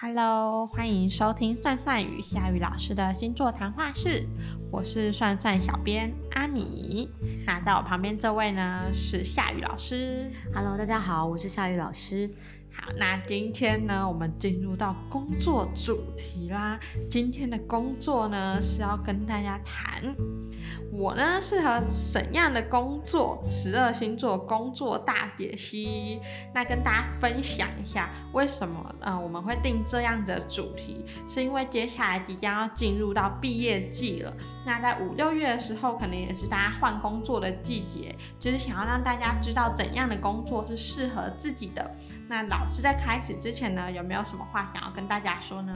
Hello，欢迎收听算算与夏雨老师的星座谈话室，我是算算小编阿米。那在我旁边这位呢是夏雨老师。Hello，大家好，我是夏雨老师。那今天呢，我们进入到工作主题啦。今天的工作呢是要跟大家谈。我呢适合怎样的工作？十二星座工作大解析。那跟大家分享一下，为什么呃我们会定这样的主题？是因为接下来即将要进入到毕业季了。那在五六月的时候，可能也是大家换工作的季节，就是想要让大家知道怎样的工作是适合自己的。那老师在开始之前呢，有没有什么话想要跟大家说呢？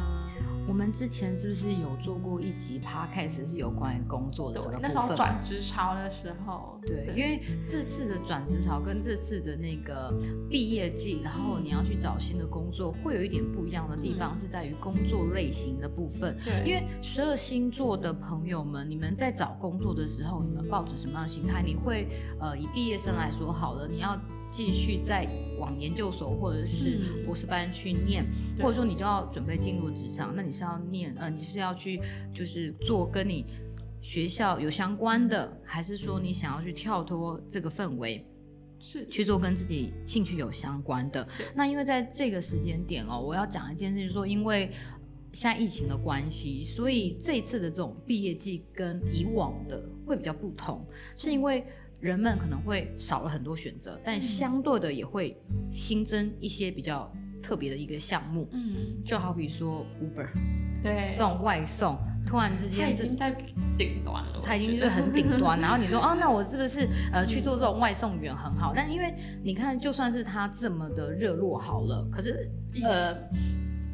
我们之前是不是有做过一集 podcast 是有关于工作的这个那时候转职潮的时候，对，因为这次的转职潮跟这次的那个毕业季，然后你要去找新的工作，会有一点不一样的地方，是在于工作类型的部分。对，因为十二星座的朋友们，你们在找工作的时候，你们抱着什么样的心态？你会呃，以毕业生来说好了，你要。继续再往研究所或者是博士班去念，或者说你就要准备进入职场，那你是要念呃，你是要去就是做跟你学校有相关的，还是说你想要去跳脱这个氛围，是去做跟自己兴趣有相关的？那因为在这个时间点哦，我要讲一件事，就是说因为现在疫情的关系，所以这次的这种毕业季跟以往的会比较不同，是因为。人们可能会少了很多选择，但相对的也会新增一些比较特别的一个项目。嗯，就好比说 Uber，对，这种外送，突然之间已经在顶端了，它已经是很顶端。然后你说，哦，那我是不是呃去做这种外送员很好？但因为你看，就算是他这么的热络好了，可是呃，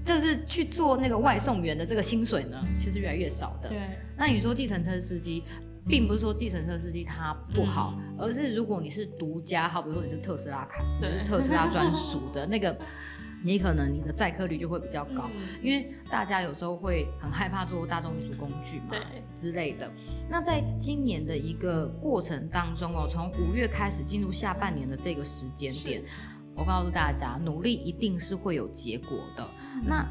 这是去做那个外送员的这个薪水呢，其实越来越少的。对，那你说计程车司机？并不是说计程车司机他不好，而是如果你是独家，好比如说你是特斯拉卡，就是特斯拉专 属的那个，你可能你的载客率就会比较高，因为大家有时候会很害怕坐大众运输工具嘛之类的。那在今年的一个过程当中哦，从五月开始进入下半年的这个时间点，我告诉大家，努力一定是会有结果的。那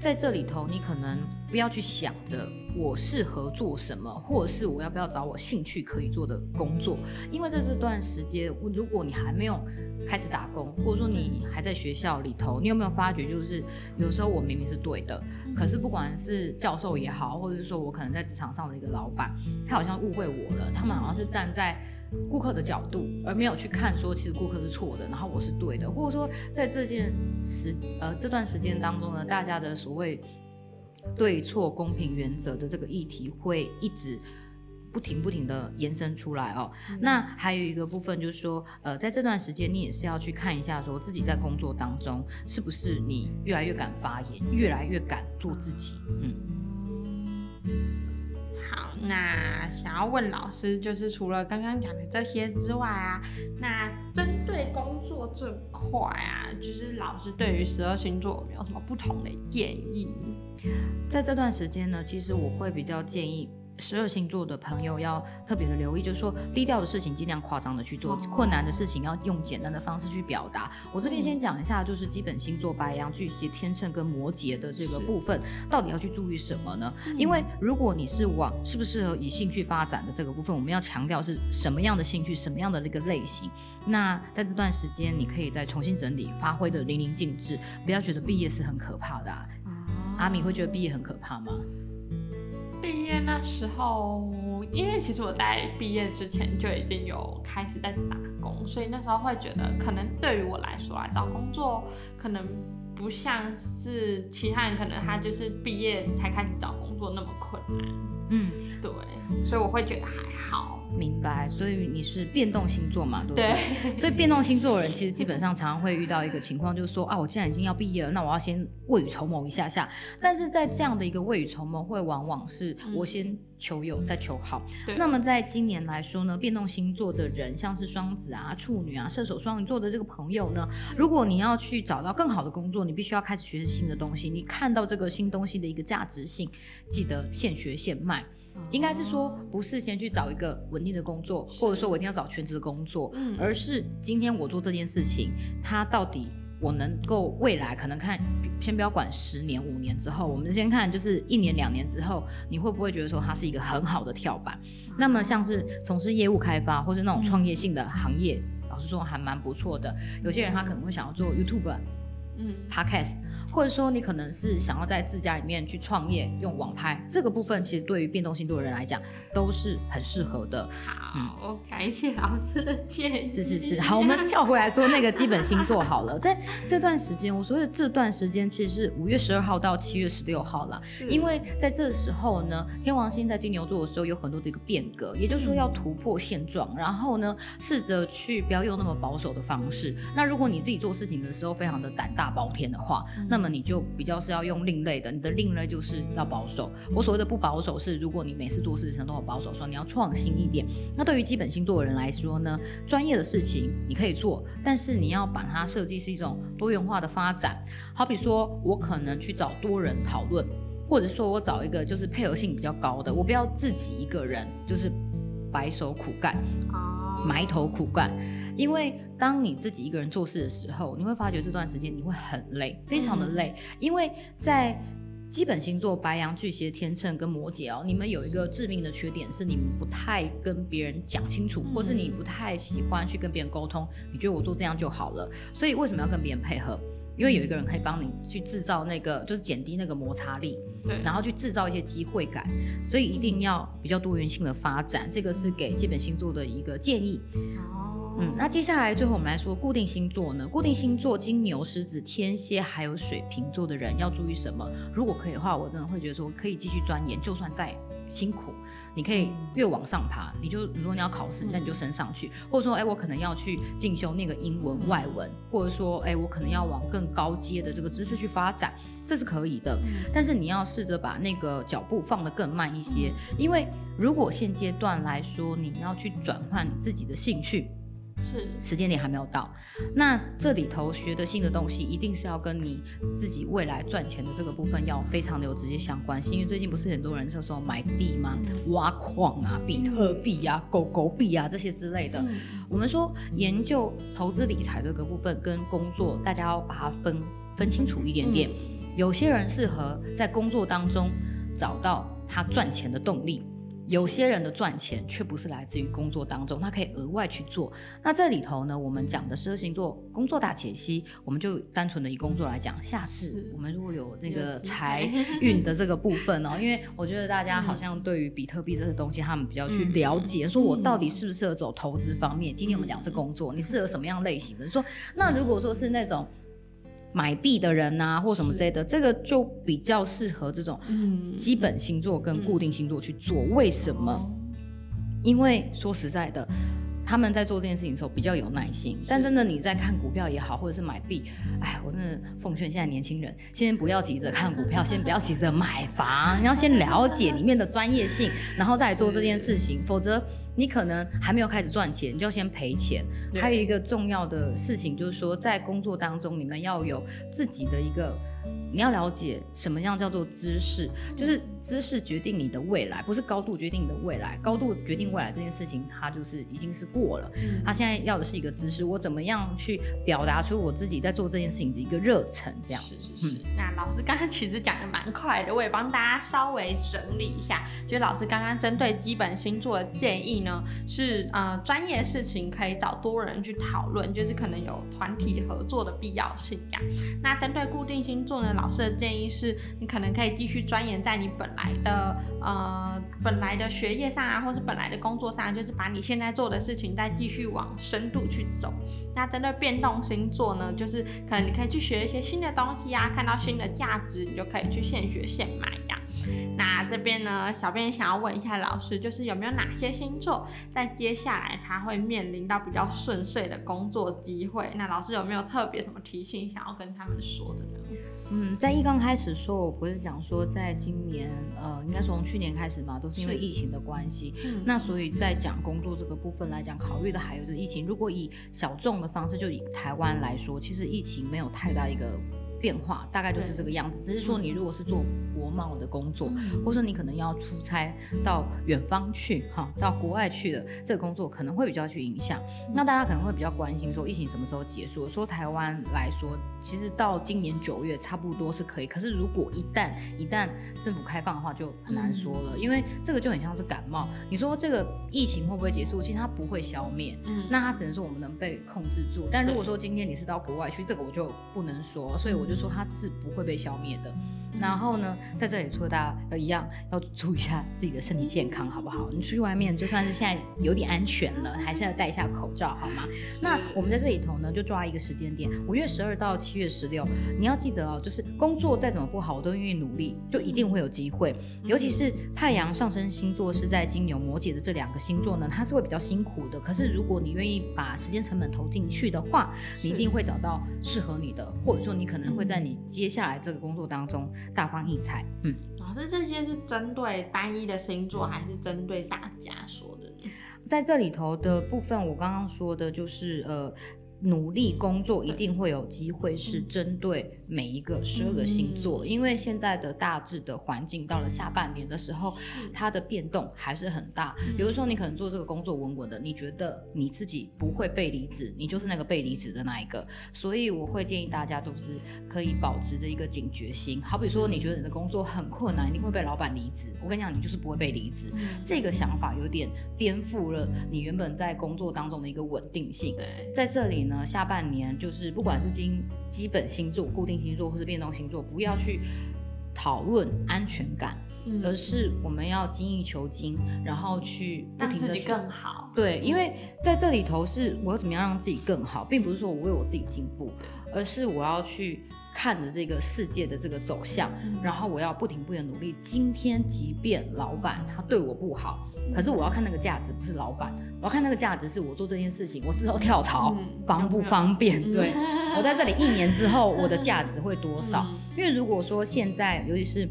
在这里头，你可能不要去想着。我适合做什么，或者是我要不要找我兴趣可以做的工作？因为在这段时间，如果你还没有开始打工，或者说你还在学校里头，你有没有发觉，就是有时候我明明是对的，可是不管是教授也好，或者是说我可能在职场上的一个老板，他好像误会我了，他们好像是站在顾客的角度，而没有去看说其实顾客是错的，然后我是对的，或者说在这件时呃这段时间当中呢，大家的所谓。对错公平原则的这个议题会一直不停不停的延伸出来哦。那还有一个部分就是说，呃，在这段时间你也是要去看一下，说自己在工作当中是不是你越来越敢发言，越来越敢做自己。嗯。那想要问老师，就是除了刚刚讲的这些之外啊，那针对工作这块啊，就是老师对于十二星座有没有什么不同的建议？在这段时间呢，其实我会比较建议。十二星座的朋友要特别的留意，就是说低调的事情尽量夸张的去做，困难的事情要用简单的方式去表达。我这边先讲一下，就是基本星座白羊、巨蟹、天秤跟摩羯的这个部分，到底要去注意什么呢？因为如果你是往适不适合以兴趣发展的这个部分，我们要强调是什么样的兴趣，什么样的那个类型。那在这段时间，你可以再重新整理，发挥的淋漓尽致，不要觉得毕业是很可怕的。啊阿米会觉得毕业很可怕吗？毕业那时候，因为其实我在毕业之前就已经有开始在打工，所以那时候会觉得，可能对于我来说啊，找工作可能不像是其他人，可能他就是毕业才开始找工作那么困难。嗯，对，所以我会觉得还好。明白，所以你是变动星座嘛，对不对？所以变动星座的人其实基本上常常会遇到一个情况，就是说啊，我既然已经要毕业了，那我要先未雨绸缪一下下。但是在这样的一个未雨绸缪，会往往是我先求有，再求好。那么在今年来说呢，变动星座的人，像是双子啊、处女啊、射手、双鱼座的这个朋友呢，如果你要去找到更好的工作，你必须要开始学习新的东西。你看到这个新东西的一个价值性，记得现学现卖。应该是说，不是先去找一个稳定的工作，或者说我一定要找全职的工作，而是今天我做这件事情，它到底我能够未来可能看，先不要管十年、五年之后，我们先看就是一年、两年之后，你会不会觉得说它是一个很好的跳板？那么像是从事业务开发或是那种创业性的行业，老实说还蛮不错的。有些人他可能会想要做 YouTube，嗯，Podcast。或者说你可能是想要在自家里面去创业，用网拍这个部分，其实对于变动星座的人来讲都是很适合的。好，感谢老师的建议。是是是，好，我们跳回来说那个基本星座好了。在 这段时间，我所谓的这段时间其实是五月十二号到七月十六号啦。因为在这时候呢，天王星在金牛座的时候有很多的一个变革，也就是说要突破现状，然后呢，试着去不要用那么保守的方式。那如果你自己做事情的时候非常的胆大包天的话，那那么你就比较是要用另类的，你的另类就是要保守。我所谓的不保守是，如果你每次做事情都很保守，说你要创新一点。那对于基本星座的人来说呢，专业的事情你可以做，但是你要把它设计是一种多元化的发展。好比说我可能去找多人讨论，或者说我找一个就是配合性比较高的，我不要自己一个人就是白手苦干啊，埋头苦干。因为当你自己一个人做事的时候，你会发觉这段时间你会很累，非常的累。因为在基本星座白羊、巨蟹、天秤跟摩羯哦，你们有一个致命的缺点是你们不太跟别人讲清楚，或是你不太喜欢去跟别人沟通。你觉得我做这样就好了，所以为什么要跟别人配合？因为有一个人可以帮你去制造那个，就是减低那个摩擦力，对，然后去制造一些机会感。所以一定要比较多元性的发展，这个是给基本星座的一个建议。嗯，那接下来最后我们来说固定星座呢？固定星座金牛、狮子、天蝎还有水瓶座的人要注意什么？如果可以的话，我真的会觉得说可以继续钻研，就算再辛苦，你可以越往上爬。你就如果你要考试，那你就升上去，或者说哎，我可能要去进修那个英文外文，或者说哎，我可能要往更高阶的这个知识去发展，这是可以的。但是你要试着把那个脚步放得更慢一些，因为如果现阶段来说你要去转换你自己的兴趣。是时间点还没有到，那这里头学的新的东西，一定是要跟你自己未来赚钱的这个部分要非常的有直接相关性。因为最近不是很多人就说买币吗？挖矿啊，比特币啊，狗狗币啊这些之类的。我们说研究投资理财这个部分跟工作，大家要把它分分清楚一点点。有些人适合在工作当中找到他赚钱的动力。有些人的赚钱却不是来自于工作当中，他可以额外去做。那这里头呢，我们讲的十二星座工作大解析，我们就单纯的以工作来讲。下次我们如果有这个财运的这个部分哦，因为我觉得大家好像对于比特币这些东西，他们比较去了解，说我到底适不适合走投资方面。今天我们讲是工作，你适合什么样类型的？说那如果说是那种。买币的人呐，或什么之类的，这个就比较适合这种基本星座跟固定星座去做。为什么？因为说实在的。他们在做这件事情的时候比较有耐心，但真的你在看股票也好，或者是买币，哎，我真的奉劝现在年轻人，先不要急着看股票，先不要急着买房，你要先了解里面的专业性，然后再做这件事情，否则你可能还没有开始赚钱，你就要先赔钱。还有一个重要的事情就是说，在工作当中，你们要有自己的一个。你要了解什么样叫做知识，就是知识决定你的未来，不是高度决定你的未来。高度决定未来这件事情，它就是已经是过了。他现在要的是一个知识，我怎么样去表达出我自己在做这件事情的一个热忱，这样子。是是是。那老师刚刚其实讲的蛮快的，我也帮大家稍微整理一下。觉得老师刚刚针对基本星座的建议呢，是呃专业事情可以找多人去讨论，就是可能有团体合作的必要性呀。那针对固定星座呢？老师的建议是，你可能可以继续钻研在你本来的呃本来的学业上啊，或是本来的工作上，就是把你现在做的事情再继续往深度去走。那针对变动星座呢，就是可能你可以去学一些新的东西啊，看到新的价值，你就可以去现学现买呀。那这边呢，小编想要问一下老师，就是有没有哪些星座在接下来他会面临到比较顺遂的工作机会？那老师有没有特别什么提醒想要跟他们说的呢？嗯，在一刚开始说，我不是讲说，在今年，呃，应该从去年开始嘛，都是因为疫情的关系。那所以在讲工作这个部分来讲，考虑的还有就是疫情。如果以小众的方式，就以台湾来说，其实疫情没有太大一个变化，大概就是这个样子。只是说，你如果是做国贸的工作，或者说你可能要出差到远方去，哈，到国外去的这个工作，可能会比较去影响。那大家可能会比较关心说，疫情什么时候结束？说台湾来说，其实到今年九月差不多是可以。可是如果一旦一旦政府开放的话，就很难说了，因为这个就很像是感冒。你说这个疫情会不会结束？其实它不会消灭，嗯，那它只能说我们能被控制住。但如果说今天你是到国外去，这个我就不能说，所以我就说它是不会被消灭的。然后呢，在这里，说大家要一样要注意一下自己的身体健康，好不好？你出去外面，就算是现在有点安全了，还是要戴一下口罩，好吗？那我们在这里头呢，就抓一个时间点，五月十二到七月十六，你要记得哦，就是工作再怎么不好，我都愿意努力，就一定会有机会。尤其是太阳上升星座是在金牛、摩羯的这两个星座呢，它是会比较辛苦的。可是如果你愿意把时间成本投进去的话，你一定会找到适合你的，或者说你可能会在你接下来这个工作当中。大放异彩，嗯，老师，这些是针对单一的星座，还是针对大家说的呢？在这里头的部分，我刚刚说的就是呃。努力工作一定会有机会，是针对每一个十二个星座，因为现在的大致的环境到了下半年的时候，它的变动还是很大。比如说，你可能做这个工作稳稳的，你觉得你自己不会被离职，你就是那个被离职的那一个。所以我会建议大家都是可以保持着一个警觉心。好比说，你觉得你的工作很困难，一定会被老板离职。我跟你讲，你就是不会被离职。这个想法有点颠覆了你原本在工作当中的一个稳定性。在这里。呢，下半年就是不管是基基本星座、固定星座或是变动星座，不要去讨论安全感，而是我们要精益求精，然后去不停的更好。对，因为在这里头是我要怎么样让自己更好，并不是说我为我自己进步，而是我要去。看着这个世界的这个走向，然后我要不停不停努力。今天即便老板他对我不好，可是我要看那个价值，不是老板，我要看那个价值是我做这件事情，我之后跳槽方不方便？对我在这里一年之后，我的价值会多少？因为如果说现在，尤其是。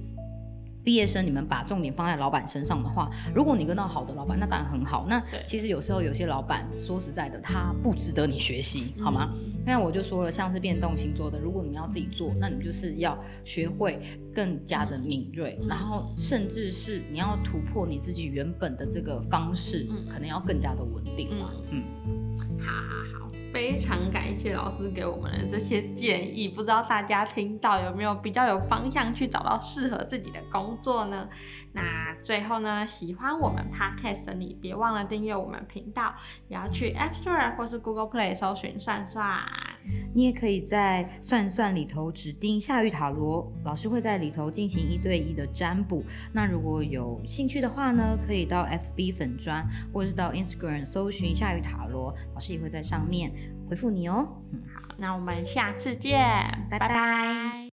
毕业生，你们把重点放在老板身上的话，如果你跟到好的老板，那当然很好。那其实有时候有些老板，说实在的，他不值得你学习，好吗？那我就说了，像是变动星座的，如果你们要自己做，那你就是要学会更加的敏锐，然后甚至是你要突破你自己原本的这个方式，可能要更加的稳定嘛。嗯，好好好。非常感谢老师给我们的这些建议，不知道大家听到有没有比较有方向去找到适合自己的工作呢？那最后呢，喜欢我们 podcast 的你，别忘了订阅我们频道，也要去 App Store 或是 Google Play 搜寻算算。你也可以在算算里头指定夏雨塔罗，老师会在里头进行一对一的占卜。那如果有兴趣的话呢，可以到 FB 粉砖或者是到 Instagram 搜寻夏雨塔罗，老师也会在上面。回复你哦，嗯，好，那我们下次见，拜拜。